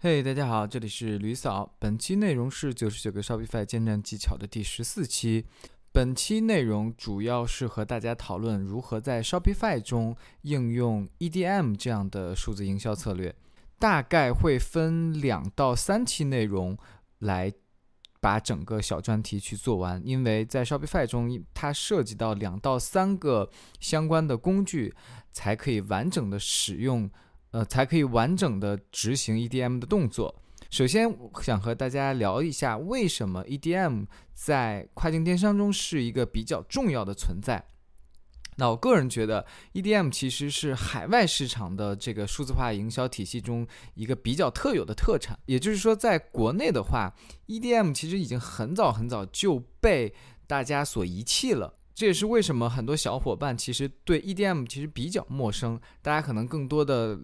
嘿大家好，这里是吕嫂。本期内容是九十九个 Shopify 建站技巧的第十四期。本期内容主要是和大家讨论如何在 Shopify 中应用 EDM 这样的数字营销策略。大概会分两到三期内容来把整个小专题去做完，因为在 Shopify 中，它涉及到两到三个相关的工具，才可以完整的使用。呃，才可以完整的执行 EDM 的动作。首先，想和大家聊一下，为什么 EDM 在跨境电商中是一个比较重要的存在。那我个人觉得，EDM 其实是海外市场的这个数字化营销体系中一个比较特有的特产。也就是说，在国内的话，EDM 其实已经很早很早就被大家所遗弃了。这也是为什么很多小伙伴其实对 EDM 其实比较陌生，大家可能更多的。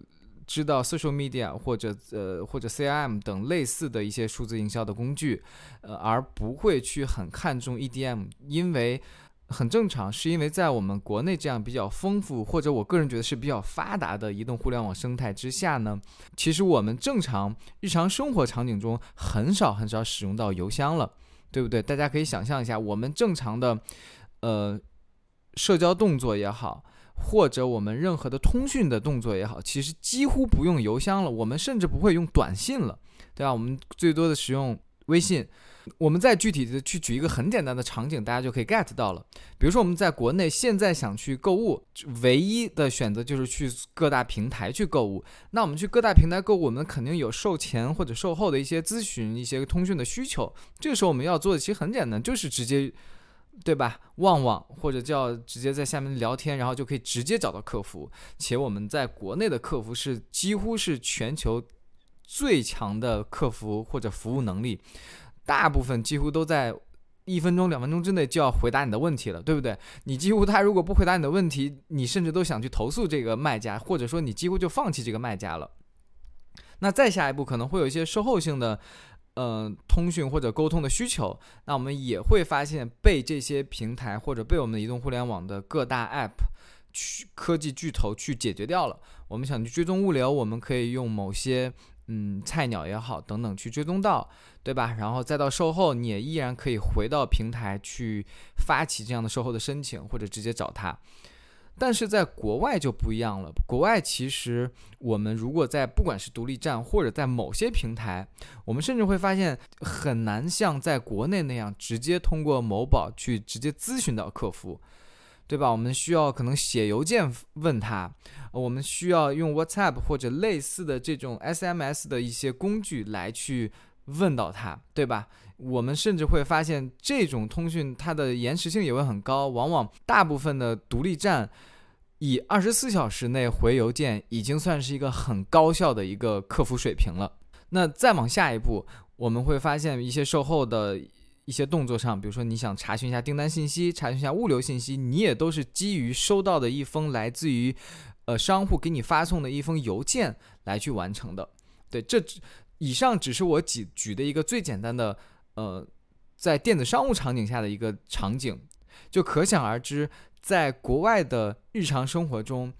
知道 social media 或者呃或者 CRM 等类似的一些数字营销的工具，呃，而不会去很看重 EDM，因为很正常，是因为在我们国内这样比较丰富或者我个人觉得是比较发达的移动互联网生态之下呢，其实我们正常日常生活场景中很少很少使用到邮箱了，对不对？大家可以想象一下，我们正常的呃社交动作也好。或者我们任何的通讯的动作也好，其实几乎不用邮箱了，我们甚至不会用短信了，对吧？我们最多的使用微信。我们再具体的去举一个很简单的场景，大家就可以 get 到了。比如说我们在国内现在想去购物，唯一的选择就是去各大平台去购物。那我们去各大平台购物，我们肯定有售前或者售后的一些咨询、一些通讯的需求。这个时候我们要做的其实很简单，就是直接。对吧？旺旺或者叫直接在下面聊天，然后就可以直接找到客服。且我们在国内的客服是几乎是全球最强的客服或者服务能力，大部分几乎都在一分钟、两分钟之内就要回答你的问题了，对不对？你几乎他如果不回答你的问题，你甚至都想去投诉这个卖家，或者说你几乎就放弃这个卖家了。那再下一步可能会有一些售后性的。嗯，通讯或者沟通的需求，那我们也会发现被这些平台或者被我们的移动互联网的各大 App 去科技巨头去解决掉了。我们想去追踪物流，我们可以用某些嗯菜鸟也好等等去追踪到，对吧？然后再到售后，你也依然可以回到平台去发起这样的售后的申请，或者直接找他。但是在国外就不一样了。国外其实我们如果在不管是独立站或者在某些平台，我们甚至会发现很难像在国内那样直接通过某宝去直接咨询到客服，对吧？我们需要可能写邮件问他，我们需要用 WhatsApp 或者类似的这种 SMS 的一些工具来去问到他，对吧？我们甚至会发现，这种通讯它的延时性也会很高，往往大部分的独立站以二十四小时内回邮件，已经算是一个很高效的一个客服水平了。那再往下一步，我们会发现一些售后的一些动作上，比如说你想查询一下订单信息，查询一下物流信息，你也都是基于收到的一封来自于呃商户给你发送的一封邮件来去完成的。对，这以上只是我举举的一个最简单的。呃，在电子商务场景下的一个场景，就可想而知，在国外的日常生活中，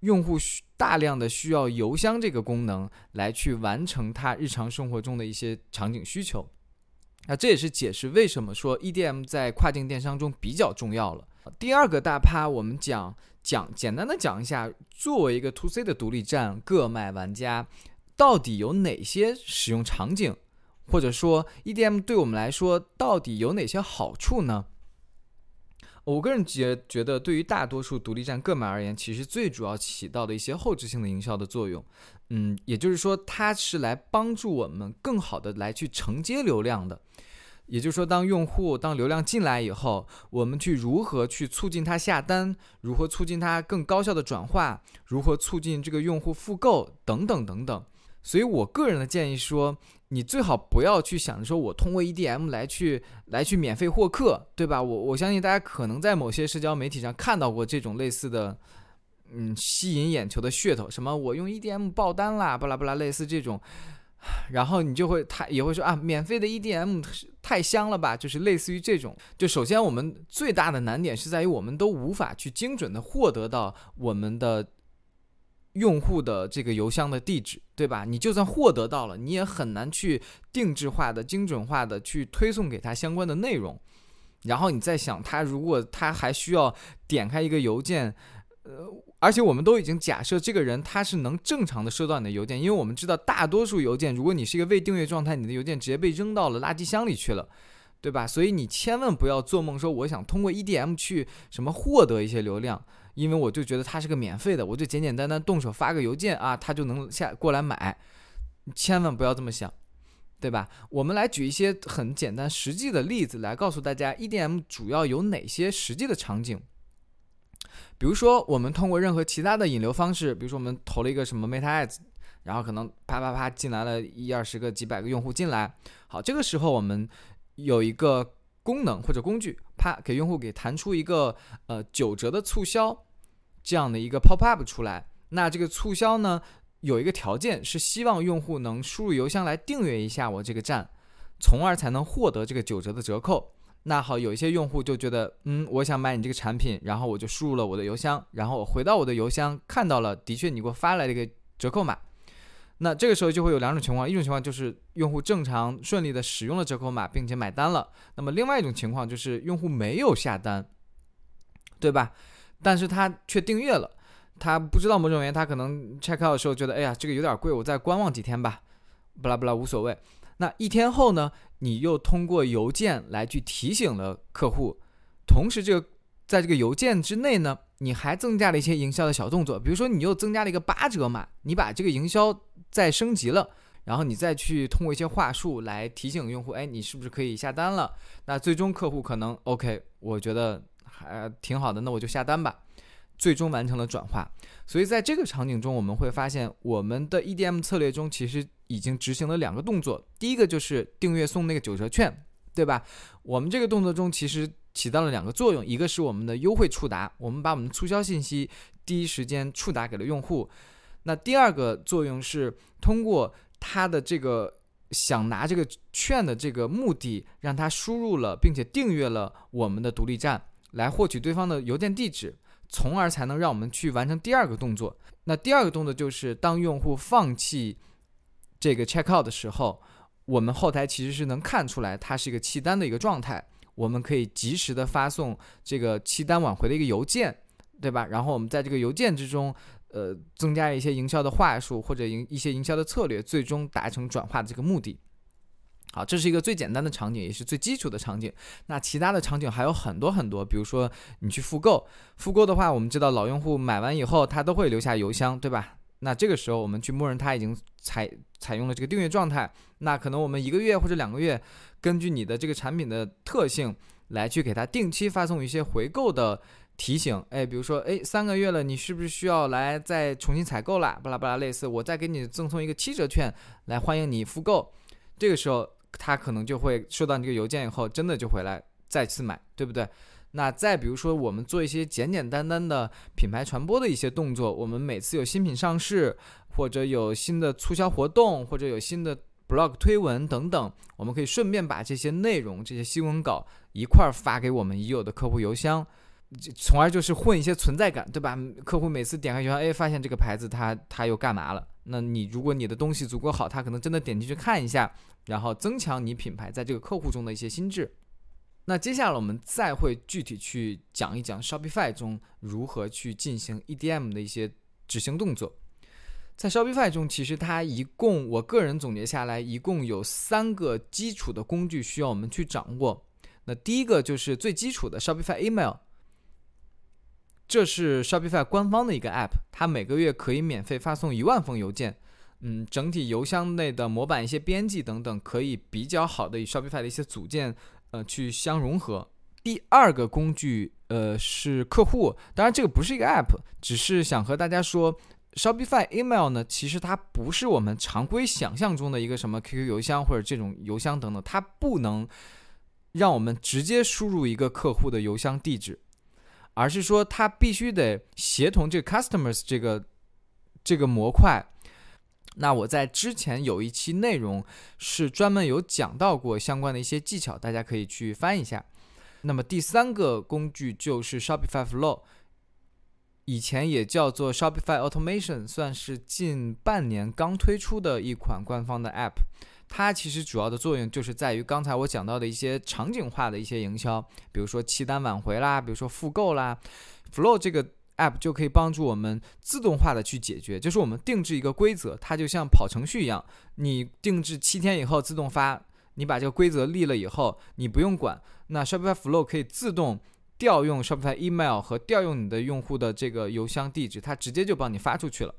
用户需大量的需要邮箱这个功能来去完成他日常生活中的一些场景需求。那这也是解释为什么说 EDM 在跨境电商中比较重要了。第二个大趴，我们讲讲简单的讲一下，作为一个 To C 的独立站，各卖玩家到底有哪些使用场景？或者说，EDM 对我们来说到底有哪些好处呢？我个人觉觉得，对于大多数独立站个买而言，其实最主要起到的一些后置性的营销的作用。嗯，也就是说，它是来帮助我们更好的来去承接流量的。也就是说，当用户当流量进来以后，我们去如何去促进他下单，如何促进他更高效的转化，如何促进这个用户复购等等等等。所以我个人的建议说。你最好不要去想着说，我通过 EDM 来去来去免费获客，对吧？我我相信大家可能在某些社交媒体上看到过这种类似的，嗯，吸引眼球的噱头，什么我用 EDM 爆单啦，巴拉巴拉，类似这种，然后你就会他也会说啊，免费的 EDM 太香了吧？就是类似于这种。就首先我们最大的难点是在于，我们都无法去精准的获得到我们的用户的这个邮箱的地址，对吧？你就算获得到了，你也很难去定制化的、精准化的去推送给他相关的内容。然后你再想，他如果他还需要点开一个邮件，呃，而且我们都已经假设这个人他是能正常的收到你的邮件，因为我们知道大多数邮件，如果你是一个未订阅状态，你的邮件直接被扔到了垃圾箱里去了，对吧？所以你千万不要做梦说我想通过 EDM 去什么获得一些流量。因为我就觉得它是个免费的，我就简简单单动手发个邮件啊，他就能下过来买，千万不要这么想，对吧？我们来举一些很简单实际的例子来告诉大家，EDM 主要有哪些实际的场景。比如说，我们通过任何其他的引流方式，比如说我们投了一个什么 Meta Ads，然后可能啪啪啪进来了一二十个、几百个用户进来，好，这个时候我们有一个。功能或者工具，啪，给用户给弹出一个呃九折的促销，这样的一个 pop up 出来。那这个促销呢，有一个条件是希望用户能输入邮箱来订阅一下我这个站，从而才能获得这个九折的折扣。那好，有一些用户就觉得，嗯，我想买你这个产品，然后我就输入了我的邮箱，然后我回到我的邮箱看到了，的确你给我发来了一个折扣码。那这个时候就会有两种情况，一种情况就是用户正常顺利的使用了折扣码，并且买单了。那么另外一种情况就是用户没有下单，对吧？但是他却订阅了，他不知道某种原因，他可能 check out 的时候觉得，哎呀，这个有点贵，我再观望几天吧，不啦不啦，无所谓。那一天后呢，你又通过邮件来去提醒了客户，同时这个在这个邮件之内呢。你还增加了一些营销的小动作，比如说你又增加了一个八折码，你把这个营销再升级了，然后你再去通过一些话术来提醒用户，哎，你是不是可以下单了？那最终客户可能 OK，我觉得还挺好的，那我就下单吧，最终完成了转化。所以在这个场景中，我们会发现我们的 EDM 策略中其实已经执行了两个动作，第一个就是订阅送那个九折券，对吧？我们这个动作中其实。起到了两个作用，一个是我们的优惠触达，我们把我们的促销信息第一时间触达给了用户。那第二个作用是通过他的这个想拿这个券的这个目的，让他输入了并且订阅了我们的独立站，来获取对方的邮件地址，从而才能让我们去完成第二个动作。那第二个动作就是当用户放弃这个 check out 的时候，我们后台其实是能看出来它是一个弃单的一个状态。我们可以及时的发送这个弃单挽回的一个邮件，对吧？然后我们在这个邮件之中，呃，增加一些营销的话术或者营一些营销的策略，最终达成转化的这个目的。好，这是一个最简单的场景，也是最基础的场景。那其他的场景还有很多很多，比如说你去复购，复购的话，我们知道老用户买完以后，他都会留下邮箱，对吧？那这个时候我们去默认他已经采采用了这个订阅状态，那可能我们一个月或者两个月。根据你的这个产品的特性来去给他定期发送一些回购的提醒，哎，比如说，哎，三个月了，你是不是需要来再重新采购啦？巴拉巴拉，类似，我再给你赠送一个七折券来欢迎你复购。这个时候他可能就会收到你这个邮件以后，真的就回来再次买，对不对？那再比如说，我们做一些简简单单的品牌传播的一些动作，我们每次有新品上市，或者有新的促销活动，或者有新的。blog 推文等等，我们可以顺便把这些内容、这些新闻稿一块儿发给我们已有的客户邮箱，从而就是混一些存在感，对吧？客户每次点开邮箱，哎，发现这个牌子，他他又干嘛了？那你如果你的东西足够好，他可能真的点进去看一下，然后增强你品牌在这个客户中的一些心智。那接下来我们再会具体去讲一讲 Shopify 中如何去进行 EDM 的一些执行动作。在 Shopify 中，其实它一共，我个人总结下来，一共有三个基础的工具需要我们去掌握。那第一个就是最基础的 Shopify Email，这是 Shopify 官方的一个 App，它每个月可以免费发送一万封邮件。嗯，整体邮箱内的模板、一些编辑等等，可以比较好的与 Shopify 的一些组件，呃，去相融合。第二个工具，呃，是客户，当然这个不是一个 App，只是想和大家说。Shopify Email 呢，其实它不是我们常规想象中的一个什么 QQ 邮箱或者这种邮箱等等，它不能让我们直接输入一个客户的邮箱地址，而是说它必须得协同这个 Customers 这个这个模块。那我在之前有一期内容是专门有讲到过相关的一些技巧，大家可以去翻一下。那么第三个工具就是 Shopify Flow。以前也叫做 Shopify Automation，算是近半年刚推出的一款官方的 App。它其实主要的作用就是在于刚才我讲到的一些场景化的一些营销，比如说契单挽回啦，比如说复购啦，Flow 这个 app 就可以帮助我们自动化的去解决，就是我们定制一个规则，它就像跑程序一样，你定制七天以后自动发，你把这个规则立了以后，你不用管，那 Shopify Flow 可以自动调用 Shopify Email 和调用你的用户的这个邮箱地址，它直接就帮你发出去了。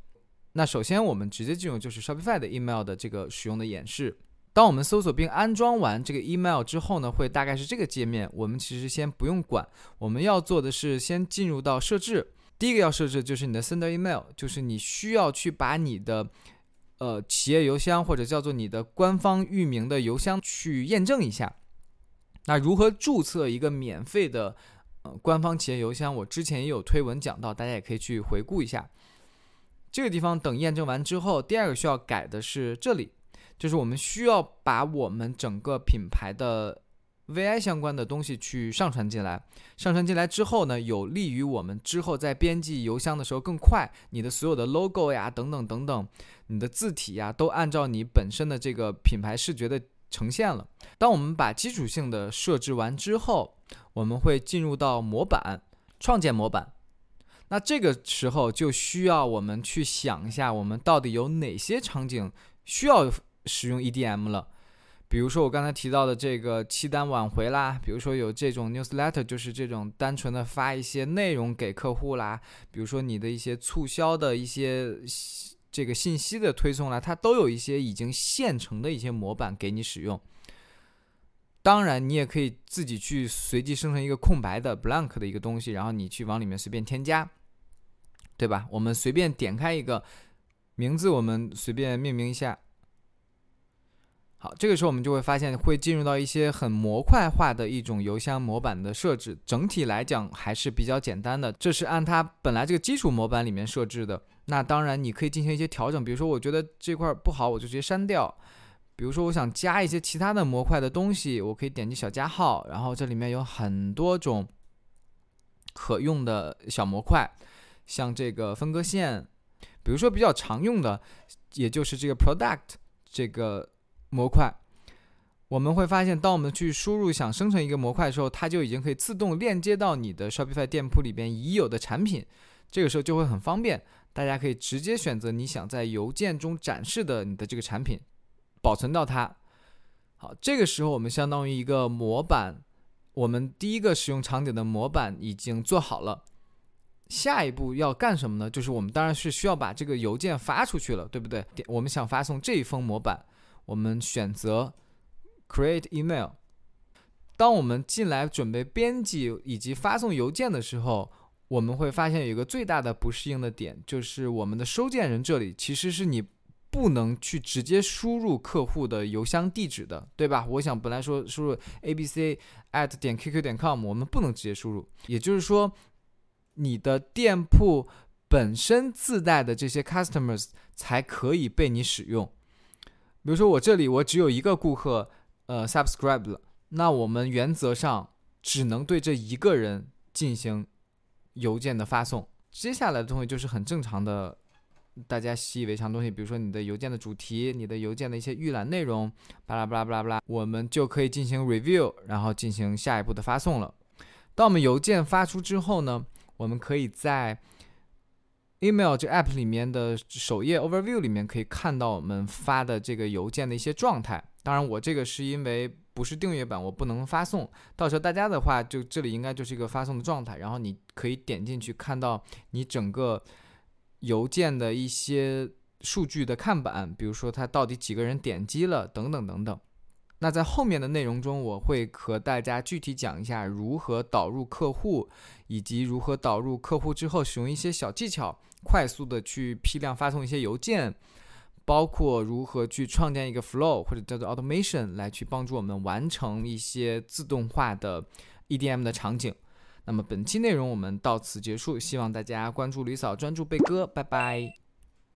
那首先我们直接进入就是 Shopify 的 email 的这个使用的演示。当我们搜索并安装完这个 email 之后呢，会大概是这个界面。我们其实先不用管，我们要做的是先进入到设置。第一个要设置就是你的 sender email，就是你需要去把你的呃企业邮箱或者叫做你的官方域名的邮箱去验证一下。那如何注册一个免费的呃官方企业邮箱？我之前也有推文讲到，大家也可以去回顾一下。这个地方等验证完之后，第二个需要改的是这里，就是我们需要把我们整个品牌的 VI 相关的东西去上传进来。上传进来之后呢，有利于我们之后在编辑邮箱的时候更快。你的所有的 logo 呀，等等等等，你的字体呀，都按照你本身的这个品牌视觉的呈现了。当我们把基础性的设置完之后，我们会进入到模板，创建模板。那这个时候就需要我们去想一下，我们到底有哪些场景需要使用 EDM 了？比如说我刚才提到的这个期单挽回啦，比如说有这种 newsletter，就是这种单纯的发一些内容给客户啦，比如说你的一些促销的一些这个信息的推送啦，它都有一些已经现成的一些模板给你使用。当然，你也可以自己去随机生成一个空白的 blank 的一个东西，然后你去往里面随便添加，对吧？我们随便点开一个名字，我们随便命名一下。好，这个时候我们就会发现会进入到一些很模块化的一种邮箱模板的设置。整体来讲还是比较简单的，这是按它本来这个基础模板里面设置的。那当然你可以进行一些调整，比如说我觉得这块不好，我就直接删掉。比如说，我想加一些其他的模块的东西，我可以点击小加号，然后这里面有很多种可用的小模块，像这个分割线，比如说比较常用的，也就是这个 product 这个模块，我们会发现，当我们去输入想生成一个模块的时候，它就已经可以自动链接到你的 Shopify 店铺里边已有的产品，这个时候就会很方便，大家可以直接选择你想在邮件中展示的你的这个产品。保存到它，好，这个时候我们相当于一个模板，我们第一个使用场景的模板已经做好了。下一步要干什么呢？就是我们当然是需要把这个邮件发出去了，对不对？我们想发送这一封模板，我们选择 Create Email。当我们进来准备编辑以及发送邮件的时候，我们会发现有一个最大的不适应的点，就是我们的收件人这里其实是你。不能去直接输入客户的邮箱地址的，对吧？我想本来说输入 a b c at 点 qq 点 com，我们不能直接输入。也就是说，你的店铺本身自带的这些 customers 才可以被你使用。比如说我这里我只有一个顾客，呃，subscribe 了，那我们原则上只能对这一个人进行邮件的发送。接下来的东西就是很正常的。大家习以为常的东西，比如说你的邮件的主题、你的邮件的一些预览内容，巴拉巴拉巴拉巴拉，我们就可以进行 review，然后进行下一步的发送了。当我们邮件发出之后呢，我们可以在 email 这 app 里面的首页 overview 里面可以看到我们发的这个邮件的一些状态。当然，我这个是因为不是订阅版，我不能发送。到时候大家的话，就这里应该就是一个发送的状态，然后你可以点进去看到你整个。邮件的一些数据的看板，比如说它到底几个人点击了，等等等等。那在后面的内容中，我会和大家具体讲一下如何导入客户，以及如何导入客户之后使用一些小技巧，快速的去批量发送一些邮件，包括如何去创建一个 flow 或者叫做 automation 来去帮助我们完成一些自动化的 EDM 的场景。那么本期内容我们到此结束，希望大家关注吕嫂，专注贝哥，拜拜。